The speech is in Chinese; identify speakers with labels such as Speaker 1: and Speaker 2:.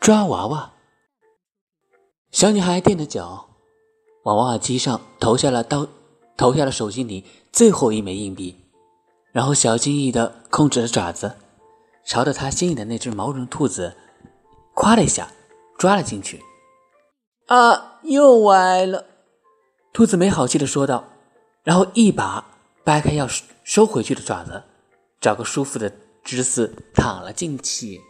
Speaker 1: 抓娃娃，小女孩垫着脚，往娃娃机上投下了刀，投下了手心里最后一枚硬币，然后小心翼翼的控制着爪子，朝着她心仪的那只毛绒兔子，夸了一下，抓了进去。啊，又歪了！兔子没好气的说道，然后一把掰开要收回去的爪子，找个舒服的姿势躺了进去。